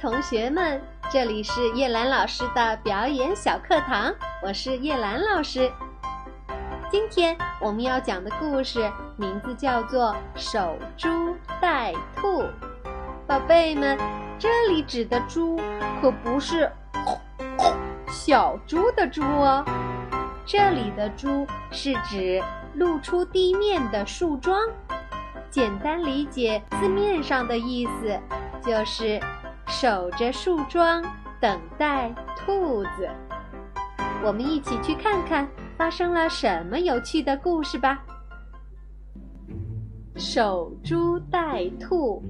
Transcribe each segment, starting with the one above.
同学们，这里是叶兰老师的表演小课堂，我是叶兰老师。今天我们要讲的故事名字叫做《守株待兔》。宝贝们，这里指的猪可不是小猪的猪哦，这里的猪是指露出地面的树桩。简单理解字面上的意思，就是守着树桩等待兔子。我们一起去看看发生了什么有趣的故事吧。守株待兔。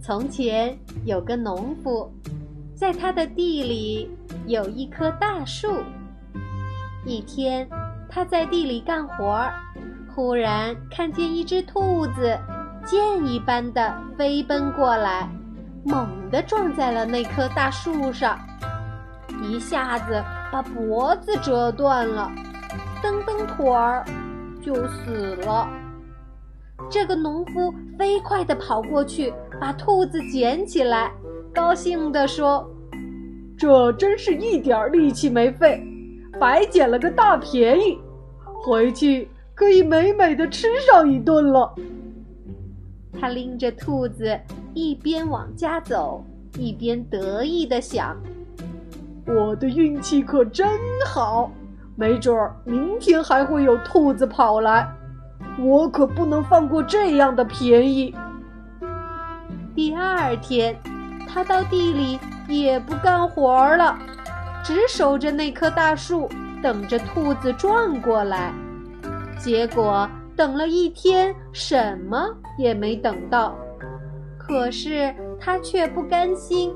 从前有个农夫，在他的地里有一棵大树。一天，他在地里干活儿。忽然看见一只兔子，箭一般的飞奔过来，猛地撞在了那棵大树上，一下子把脖子折断了，蹬蹬腿儿就死了。这个农夫飞快地跑过去，把兔子捡起来，高兴地说：“这真是一点力气没费，白捡了个大便宜，回去。”可以美美的吃上一顿了。他拎着兔子，一边往家走，一边得意的想：“我的运气可真好，没准儿明天还会有兔子跑来，我可不能放过这样的便宜。”第二天，他到地里也不干活了，只守着那棵大树，等着兔子撞过来。结果等了一天，什么也没等到。可是他却不甘心，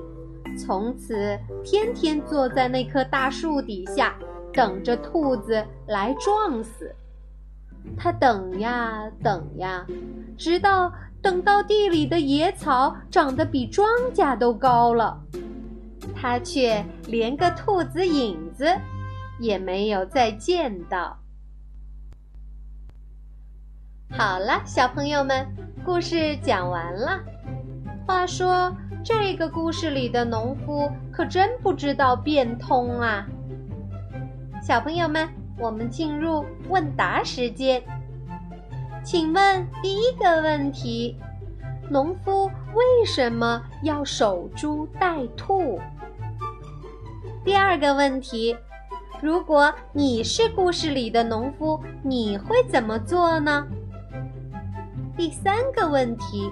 从此天天坐在那棵大树底下，等着兔子来撞死。他等呀等呀，直到等到地里的野草长得比庄稼都高了，他却连个兔子影子也没有再见到。好了，小朋友们，故事讲完了。话说，这个故事里的农夫可真不知道变通啊！小朋友们，我们进入问答时间。请问第一个问题：农夫为什么要守株待兔？第二个问题：如果你是故事里的农夫，你会怎么做呢？第三个问题，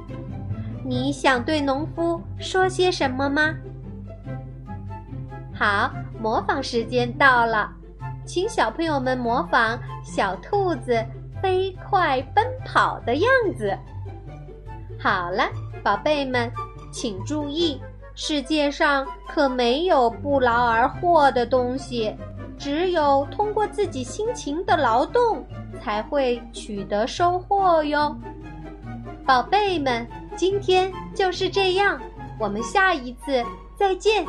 你想对农夫说些什么吗？好，模仿时间到了，请小朋友们模仿小兔子飞快奔跑的样子。好了，宝贝们，请注意，世界上可没有不劳而获的东西，只有通过自己辛勤的劳动才会取得收获哟。宝贝们，今天就是这样我们下一次再见。